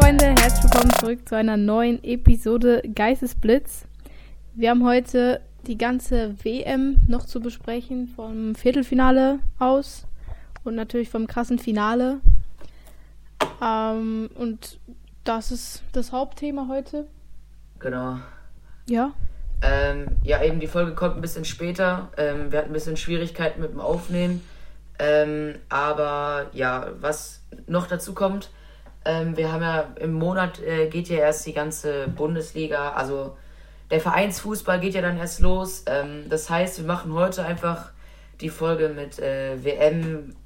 Freunde, herzlich willkommen zurück zu einer neuen Episode Geistesblitz. Wir haben heute die ganze WM noch zu besprechen, vom Viertelfinale aus und natürlich vom krassen Finale. Ähm, und das ist das Hauptthema heute. Genau. Ja. Ähm, ja, eben die Folge kommt ein bisschen später. Ähm, wir hatten ein bisschen Schwierigkeiten mit dem Aufnehmen. Ähm, aber ja, was noch dazu kommt, ähm, wir haben ja im Monat äh, geht ja erst die ganze Bundesliga, also der Vereinsfußball geht ja dann erst los. Ähm, das heißt, wir machen heute einfach die Folge mit äh, WM,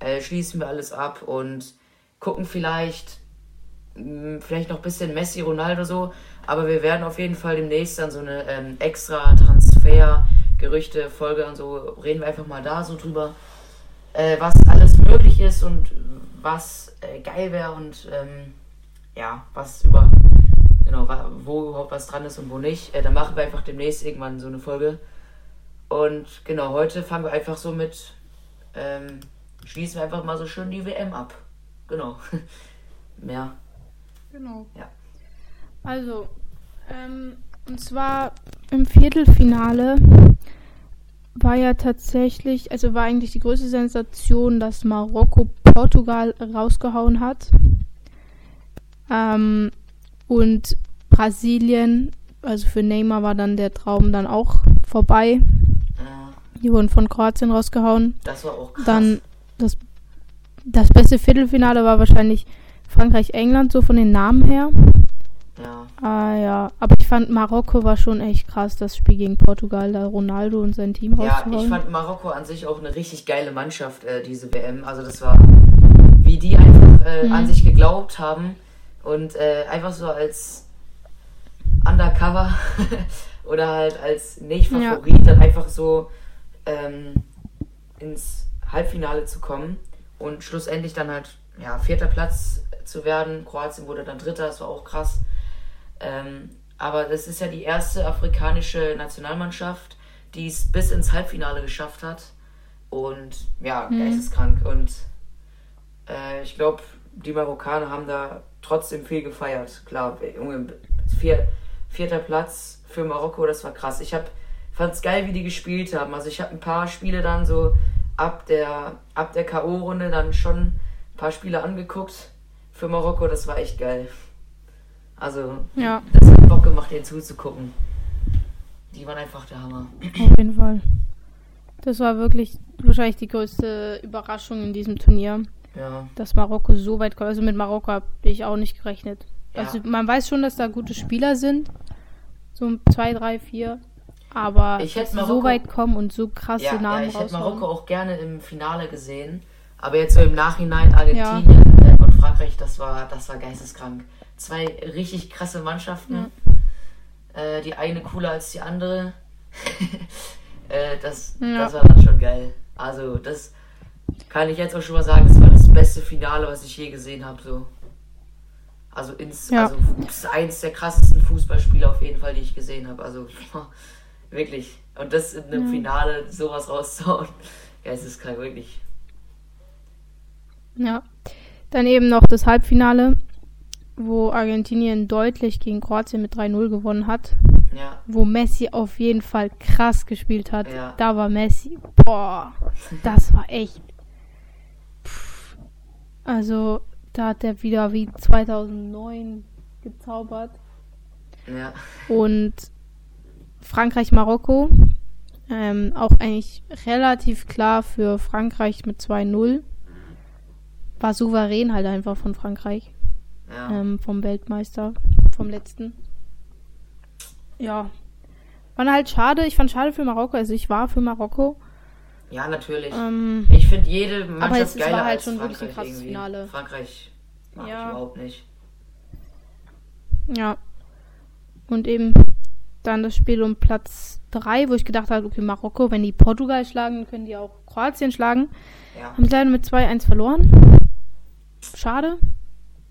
äh, schließen wir alles ab und gucken vielleicht, mh, vielleicht noch ein bisschen Messi, Ronaldo so. Aber wir werden auf jeden Fall demnächst dann so eine ähm, extra Transfer-Gerüchte-Folge und so reden wir einfach mal da so drüber, äh, was alles möglich ist und was äh, geil wäre und ähm, ja, was über, genau, wo überhaupt was dran ist und wo nicht. Äh, dann machen wir einfach demnächst irgendwann so eine Folge. Und genau, heute fangen wir einfach so mit, ähm, schließen wir einfach mal so schön die WM ab. Genau. Mehr. Genau. Ja. Also, ähm, und zwar im Viertelfinale war ja tatsächlich, also war eigentlich die größte Sensation, dass Marokko Portugal rausgehauen hat. Ähm, und Brasilien, also für Neymar war dann der Traum dann auch vorbei. Äh, Die wurden von Kroatien rausgehauen. das war auch krass. Dann das, das beste Viertelfinale war wahrscheinlich Frankreich-England, so von den Namen her. ja. Ah ja, aber ich fand Marokko war schon echt krass, das Spiel gegen Portugal, da Ronaldo und sein Team Ja, ich fand Marokko an sich auch eine richtig geile Mannschaft, äh, diese WM. Also das war, wie die einfach äh, Mhm. an sich geglaubt haben und äh, einfach so als Undercover oder halt als Nicht-Favorit dann einfach so ähm, ins Halbfinale zu kommen und schlussendlich dann halt ja vierter Platz zu werden. Kroatien wurde dann Dritter, das war auch krass. Ähm, aber das ist ja die erste afrikanische Nationalmannschaft, die es bis ins Halbfinale geschafft hat. Und ja, Mhm. geisteskrank. Und äh, ich glaube, die Marokkaner haben da trotzdem viel gefeiert. Klar, Junge, vier, vierter Platz für Marokko, das war krass. Ich hab, fand's geil, wie die gespielt haben. Also ich habe ein paar Spiele dann so ab der, ab der K.O.-Runde dann schon ein paar Spiele angeguckt für Marokko. Das war echt geil. Also, Ja. das hat Bock gemacht, denen zuzugucken. Die waren einfach der Hammer. Auf jeden Fall. Das war wirklich wahrscheinlich die größte Überraschung in diesem Turnier, Ja, dass Marokko so weit kommt. Also mit Marokko habe ich auch nicht gerechnet. Ja. Also man weiß schon, dass da gute Spieler sind. So zwei, drei, vier. Aber Ich hätte dass sie so Marokko- weit kommen und so krasse ja, ja Namen ich hätte. Marokko auch gerne im Finale gesehen. Aber jetzt so im Nachhinein Argentinien und Frankreich, das war, das war geisteskrank. Zwei richtig krasse Mannschaften. Äh, die eine cooler als die andere. äh, das, Ja. das war dann schon geil. Also, das kann ich jetzt auch schon mal sagen, das war das beste Finale, was ich je gesehen habe. So. Also, ins, Ja. also ist eins der krassesten Fußballspiele auf jeden Fall, die ich gesehen habe. Also wirklich. Und das in einem Ja. Finale sowas rauszuhauen. Geisteskrank, wirklich. Ja. Dann eben noch das Halbfinale, wo Argentinien deutlich gegen Kroatien mit 3-0 gewonnen hat. Ja, Wo Messi auf jeden Fall krass gespielt hat. Ja. Da war Messi. Boah, das war echt. Also, da hat er wieder wie 2009 gezaubert. ja, Und Frankreich-Marokko. Ähm, auch eigentlich relativ klar für Frankreich mit 2-0. War souverän halt einfach von Frankreich. ja. Ähm, vom Weltmeister, vom letzten. Ja. War halt schade. Ich fand schade für Marokko. Also ich war für Marokko. Ja, natürlich. Ähm, Ich finde jede Mannschaft es- es geiler war halt als schon wirklich ein Frankreich krasses irgendwie. Finale. Frankreich mag Ja. ich überhaupt nicht. ja. Und eben dann das Spiel um Platz 3, wo ich gedacht habe, okay, Marokko, wenn die Portugal schlagen, können die auch Kroatien schlagen. Ja, Haben sie leider mit 2-1 verloren. Schade.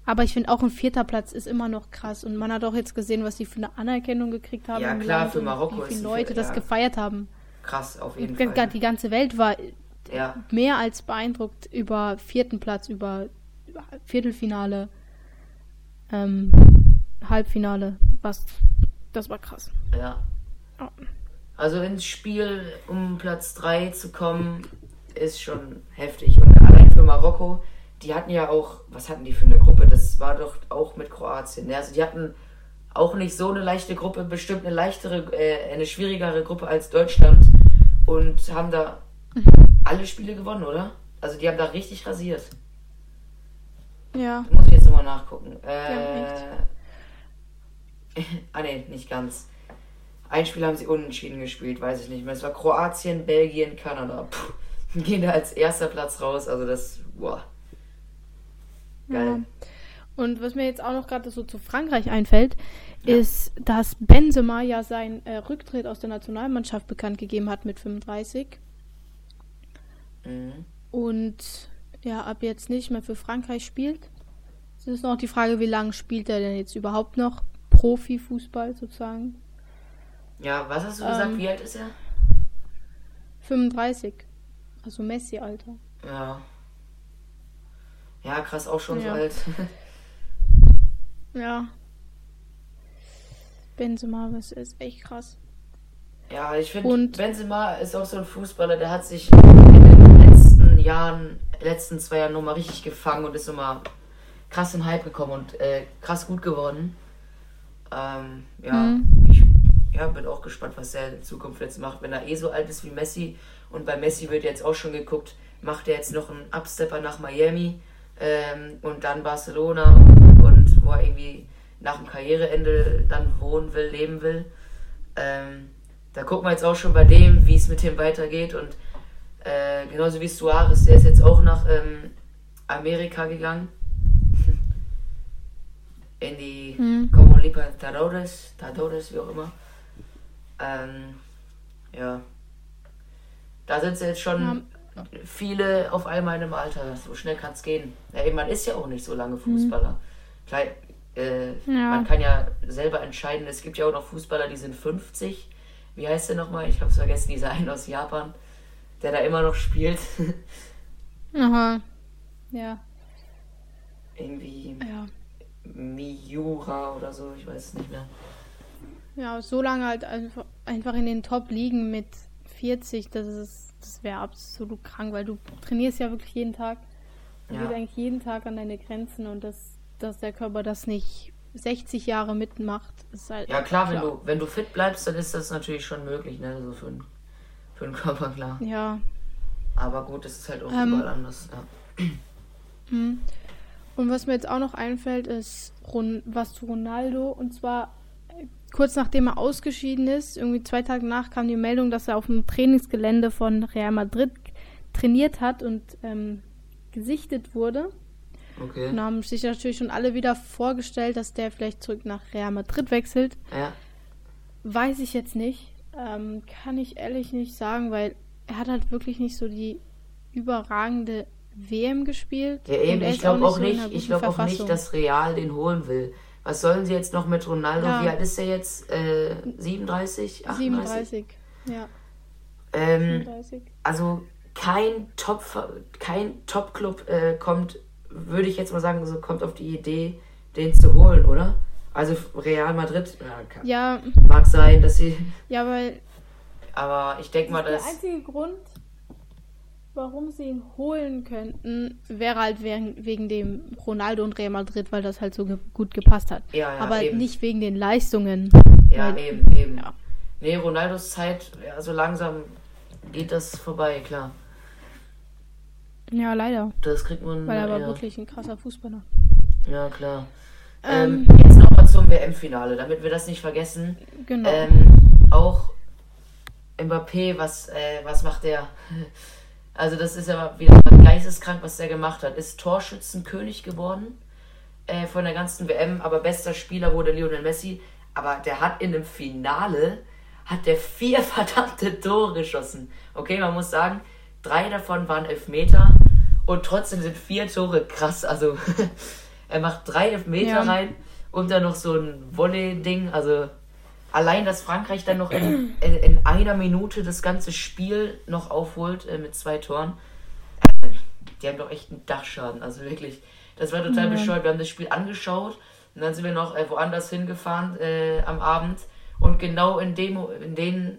Aber ich finde auch ein vierter Platz ist immer noch krass. Und man hat auch jetzt gesehen, was die für eine Anerkennung gekriegt haben. Ja, klar, Land für Marokko Wie viele Leute das ja. gefeiert haben. Krass, auf jeden Fall. die ganze Welt war Ja, mehr als beeindruckt über vierten Platz, über, Viertelfinale. ähm, Halbfinale. Was, das war krass. Ja. Ja. Also ins Spiel, um Platz 3 zu kommen, ist schon heftig. Und allein für Marokko, die hatten ja auch, was hatten die für eine Gruppe? Das war doch auch mit Kroatien. ne? Also die hatten auch nicht so eine leichte Gruppe, bestimmt eine leichtere, äh, eine schwierigere Gruppe als Deutschland. Und haben da alle Spiele gewonnen, oder? Also die haben da richtig rasiert. Ja. Muss ich jetzt nochmal nachgucken. Äh, ah ne, nicht ganz. Ein Spiel haben sie unentschieden gespielt, weiß ich nicht mehr. Es war Kroatien, Belgien, Kanada. Puh, gehen da als erster Platz raus. Also das, boah. Geil. Ja. Und was mir jetzt auch noch gerade so zu Frankreich einfällt, Ja. ist, dass Benzema ja seinen äh, Rücktritt aus der Nationalmannschaft bekannt gegeben hat mit 35 Mhm. und ja, ab jetzt nicht mehr für Frankreich spielt. Es ist noch die Frage, wie lange spielt er denn jetzt überhaupt noch Profifußball sozusagen? Ja, was hast du gesagt? Ähm. Wie alt ist er? 35. Also Messi-Alter. Ja. Ja, krass, auch schon Ja. so alt. Ja. Benzema, das ist echt krass. ja, ich finde, Benzema ist auch so ein Fußballer, der hat sich in den letzten Jahren, letzten zwei Jahren nochmal richtig gefangen und ist nochmal krass in Hype gekommen und äh, krass gut geworden. Ähm, ja, Mhm. ich ja, bin auch gespannt, was er in Zukunft jetzt macht. Wenn er eh so alt ist wie Messi und bei Messi wird jetzt auch schon geguckt, macht er jetzt noch einen Upstepper nach Miami ähm, und dann Barcelona und wo er irgendwie nach dem Karriereende dann wohnen will, leben will. Ähm, da gucken wir jetzt auch schon bei dem, wie es mit dem weitergeht und äh, genauso wie Suarez, der ist jetzt auch nach ähm, Amerika gegangen. In die Mhm. Como Libertadores, Tadores, wie auch immer. Ähm, ja. Da sind sie jetzt schon viele auf einmal in einem Alter. So schnell kann es gehen. Ja, eben, man ist ja auch nicht so lange Fußballer. Klar, äh, Ja. Man kann ja selber entscheiden. Es gibt ja auch noch Fußballer, die sind 50. Wie heißt der nochmal? Ich hab's vergessen, dieser eine aus Japan, der da immer noch spielt. Aha. Ja. Irgendwie Ja. Miura oder so, ich weiß es nicht mehr. Ja, so lange halt einfach, einfach in den Top liegen mit 40, das ist, das wäre absolut krank, weil du trainierst ja wirklich jeden Tag. Du Ja. gehst eigentlich jeden Tag an deine Grenzen und dass, dass der Körper das nicht 60 Jahre mitmacht, ist halt. Ja klar, wenn du, wenn du fit bleibst, dann ist das natürlich schon möglich, ne? So für, den- für den Körper, klar. Ja. Aber gut, es ist halt auch Ähm, überall anders. Ja. Mhm. Und was mir jetzt auch noch einfällt, ist was zu Ronaldo. Und zwar äh, kurz nachdem er ausgeschieden ist, irgendwie zwei Tage nach kam die Meldung, dass er auf dem Trainingsgelände von Real Madrid trainiert hat und ähm, gesichtet wurde. Okay. Und haben sich natürlich schon alle wieder vorgestellt, dass der vielleicht zurück nach Real Madrid wechselt. Ja. Weiß ich jetzt nicht. Ähm, kann ich ehrlich nicht sagen, weil er hat halt wirklich nicht so die überragende WM gespielt. Ja, eben, ich glaube auch so nicht, ich guten glaube auch nicht, dass Real den holen will. Was sollen sie jetzt noch mit Ronaldo? Ja. Wie alt ist er jetzt? Äh, 37? 38? 37. Ja, Ähm, 37. also kein Top kein Top Club äh, kommt, würde ich jetzt mal sagen, so kommt auf die Idee, den zu holen, oder? Also Real Madrid ja, kann, Ja, mag sein, dass sie, ja, weil aber ich denke mal, der dass einzige Grund, warum sie ihn holen könnten, wäre halt wegen, wegen dem Ronaldo und Real Madrid, weil das halt so ge gut gepasst hat. ja, ja, Aber eben. nicht wegen den Leistungen. ja, weil- eben, eben. ja. Nee, Ronaldos Zeit, ja, so langsam geht das vorbei, klar. Ja, leider. Das kriegt man Weil er war ja, wirklich ein krasser Fußballer. ja klar. Ähm, Ähm, jetzt nochmal zum WM-Finale, damit wir das nicht vergessen. genau. Ähm, auch Mbappé, was, äh, was macht der? Also das ist ja wieder geisteskrank, was der gemacht hat. Ist Torschützenkönig geworden äh, von der ganzen WM, aber bester Spieler wurde Lionel Messi. Aber der hat in dem Finale hat der vier verdammte Tore geschossen. Okay, man muss sagen, drei davon waren Elfmeter und trotzdem sind vier Tore krass. Also er macht drei Elfmeter Ja. rein und dann noch so ein Volley-Ding. Also allein, dass Frankreich dann noch in, in, in einer Minute das ganze Spiel noch aufholt äh, mit zwei Toren. Die haben doch echt einen Dachschaden. Also wirklich, das war total Ja. bescheuert. Wir haben das Spiel angeschaut. Und dann sind wir noch äh, woanders hingefahren äh, am Abend. Und genau in, dem, in den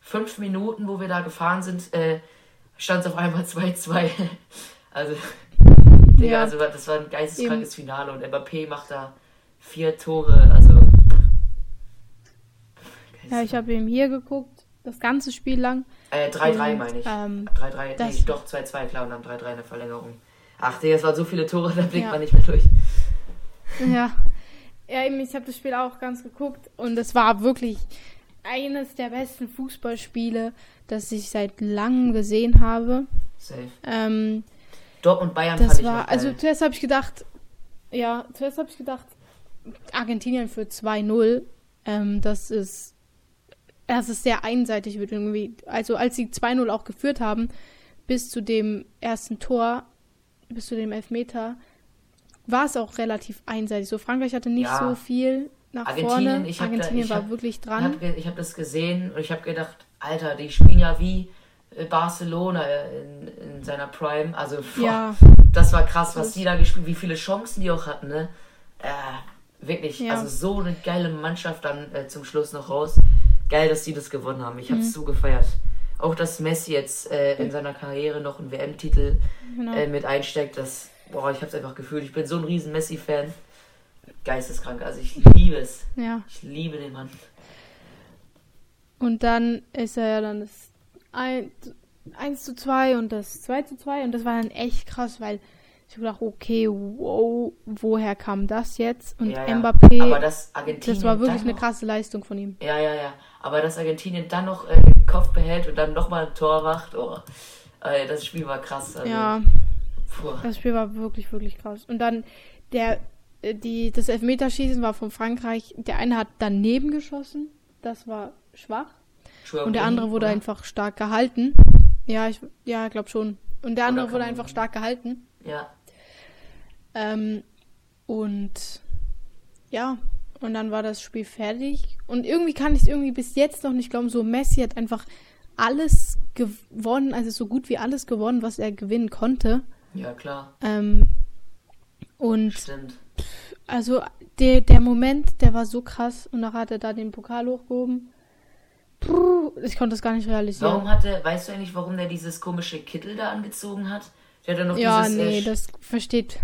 fünf Minuten, wo wir da gefahren sind, äh, stand es auf einmal 2-2. Also, Digga, Ja. also, das war ein geisteskrankes Finale. Und Mbappé macht da vier Tore. Also. Ja, ich habe eben hier geguckt, das ganze Spiel lang. Äh, 3-3 Und, meine ich. ähm, 3-3, nee, doch 2-2, klar, und dann 3-3 in der Verlängerung. Ach, Digga, es waren so viele Tore, da blickt Ja. man nicht mehr durch. Ja. Ja, eben, ich habe das Spiel auch ganz geguckt und es war wirklich eines der besten Fußballspiele, das ich seit langem gesehen habe. Safe. Ähm, Dortmund Bayern fand ich war, also zuerst habe ich gedacht, ja, zuerst habe ich gedacht, Argentinien für 2-0, ähm, das ist, das ist sehr einseitig wird irgendwie. Also als sie 2-0 auch geführt haben, bis zu dem ersten Tor, bis zu dem Elfmeter, war es auch relativ einseitig. So Frankreich hatte nicht Ja. so viel nach Argentinien, vorne. da- Argentinien ich war hab- wirklich Ich dran. habe ich hab das gesehen und ich habe gedacht, Alter, die spielen ja wie Barcelona in, in seiner Prime. Also, boah, Ja, das war krass, was die da gespielt wie viele Chancen die auch hatten, ne? Äh, wirklich, Ja. also so eine geile Mannschaft dann äh, zum Schluss noch raus. Geil, dass die das gewonnen haben. Ich habe Mhm. es so gefeiert. Auch dass Messi jetzt äh, in seiner Karriere noch einen WM-Titel genau. äh, mit einsteckt, das, boah, ich habe es einfach gefühlt. Ich bin so ein riesen Messi-Fan. Geisteskrank, also ich liebe es. ja. Ich liebe den Mann. Und dann ist er ja dann das 1, 1 zu 2 und das 2 zu 2 und das war dann echt krass, weil ich hab gedacht, okay, wow, woher kam das jetzt? Und Ja, ja. Mbappé, Aber das Argentinien. das war wirklich eine noch, krasse Leistung von ihm. Ja, ja, ja. Aber dass Argentinien dann noch äh, den Kopf behält und dann nochmal ein Tor macht, oh. Äh, das Spiel war krass. Also, Ja, Puh. das Spiel war wirklich, wirklich krass. Und dann der, äh, die, das Elfmeterschießen war von Frankreich. Der eine hat daneben geschossen, das war schwach. Und der andere wurde oder? einfach stark gehalten. Ja, ich ja, glaube schon. Und der andere wurde einfach stark gehalten. Ja, Ähm, und ja, und dann war das Spiel fertig. Und irgendwie kann ich es irgendwie bis jetzt noch nicht glauben. So, Messi hat einfach alles gewonnen, also so gut wie alles gewonnen, was er gewinnen konnte. ja, klar. Ähm, und Stimmt. also der, der Moment, der war so krass. Und dann hat er da den Pokal hochgehoben. Puh, ich konnte das gar nicht realisieren. Warum hat er, weißt du eigentlich, warum der dieses komische Kittel da angezogen hat? Der hat ja noch ja, dieses. nee, äh, das versteht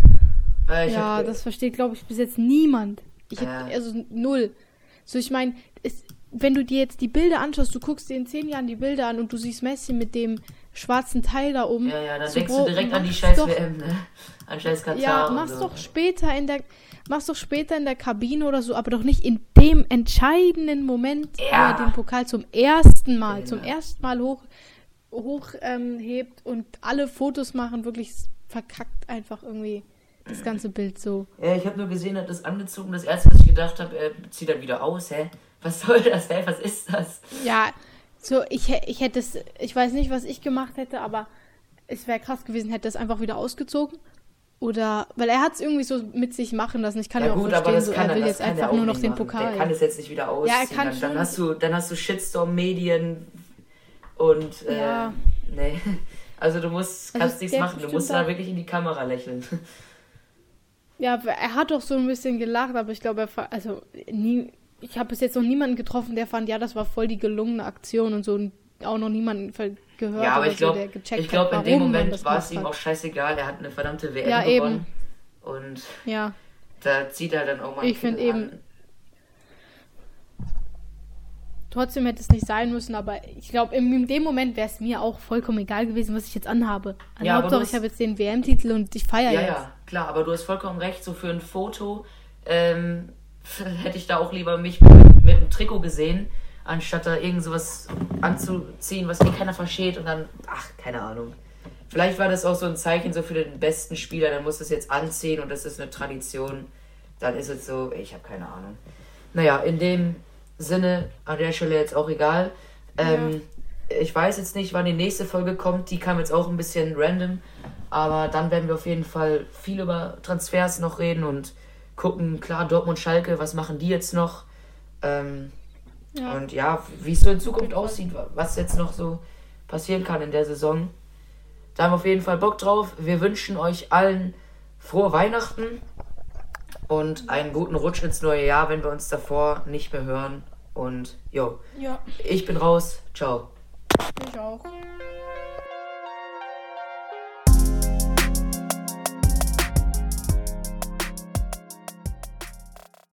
äh, ja, hab, das versteht, glaube ich, bis jetzt niemand. Ich hätte, Ja. also null. So, ich meine, wenn du dir jetzt die Bilder anschaust, du guckst dir in zehn Jahren die Bilder an und du siehst Messi mit dem schwarzen Teil da oben. Ja, ja, dann so, denkst du direkt an die scheiß doch, WM, ne? An scheiß Katar. Ja, mach's so. doch später in der, mach's doch später in der Kabine oder so, aber doch nicht in dem entscheidenden Moment, Ja. wo er den Pokal zum ersten Mal, Genau. zum ersten Mal hoch, hoch ähm, hebt und alle Fotos machen, wirklich verkackt einfach irgendwie das ganze Bild so. Ja, ich habe nur gesehen, er hat das angezogen. Das erste, was ich gedacht habe, er zieht dann wieder aus. Hä? Was soll das? Hä? Was ist das? Ja, so, ich, ich hätte es, ich weiß nicht, was ich gemacht hätte, aber es wäre krass gewesen, hätte es einfach wieder ausgezogen. Oder, weil er hat es irgendwie so mit sich machen lassen. Ich kann ja, ja auch gut, aber verstehen, das so, kann er er, will das jetzt kann er einfach auch nur noch den machen. Pokal. Der kann es jetzt nicht wieder ausziehen. Ja, er kann dann, dann hast du, dann hast du Shitstorm-Medien und äh, Ja. nee. Also du musst, Also kannst nichts der machen. Du musst da wirklich in die Kamera lächeln. Ja, er hat doch so ein bisschen gelacht, aber ich glaube, er, also, nie, ich habe bis jetzt noch niemanden getroffen, der fand, ja, das war voll die gelungene Aktion und so und auch noch niemanden gehört ja, aber ich so, glaube, der gecheckt ich glaube, in hat, dem warum man Moment das war es ihm auch scheißegal. Er hat eine verdammte WM Ja, eben. gewonnen. Und Ja, da zieht er dann auch mal Ich find Kittel eben- an. trotzdem hätte es nicht sein müssen, aber ich glaube, in, in dem Moment wäre es mir auch vollkommen egal gewesen, was ich jetzt anhabe. Also Ja, Hauptsache, ich habe jetzt den WM-Titel und ich feiere Ja, jetzt. ja, klar, aber du hast vollkommen recht, so für ein Foto ähm, hätte ich da auch lieber mich mit, mit einem Trikot gesehen, anstatt da irgend sowas anzuziehen, was eh keiner versteht und dann, ach, keine Ahnung. Vielleicht war das auch so ein Zeichen so für den besten Spieler, der muss das jetzt anziehen und das ist eine Tradition. Dann ist es so, ich habe keine Ahnung. Naja, in dem Sinne, an der Stelle jetzt auch egal. Ähm, Ich weiß jetzt nicht, wann die nächste Folge kommt. Die kam jetzt auch ein bisschen random. Aber dann werden wir auf jeden Fall viel über Transfers noch reden und gucken, klar, Dortmund, Schalke, was machen die jetzt noch? Ähm, Ja. Und ja, wie es so in Zukunft aussieht, was jetzt noch so passieren kann in der Saison. Da haben wir auf jeden Fall Bock drauf. Wir wünschen euch allen frohe Weihnachten. und einen guten Rutsch ins neue Jahr, wenn wir uns davor nicht mehr hören. Und jo, Ja, ich bin raus. Ciao. ich auch.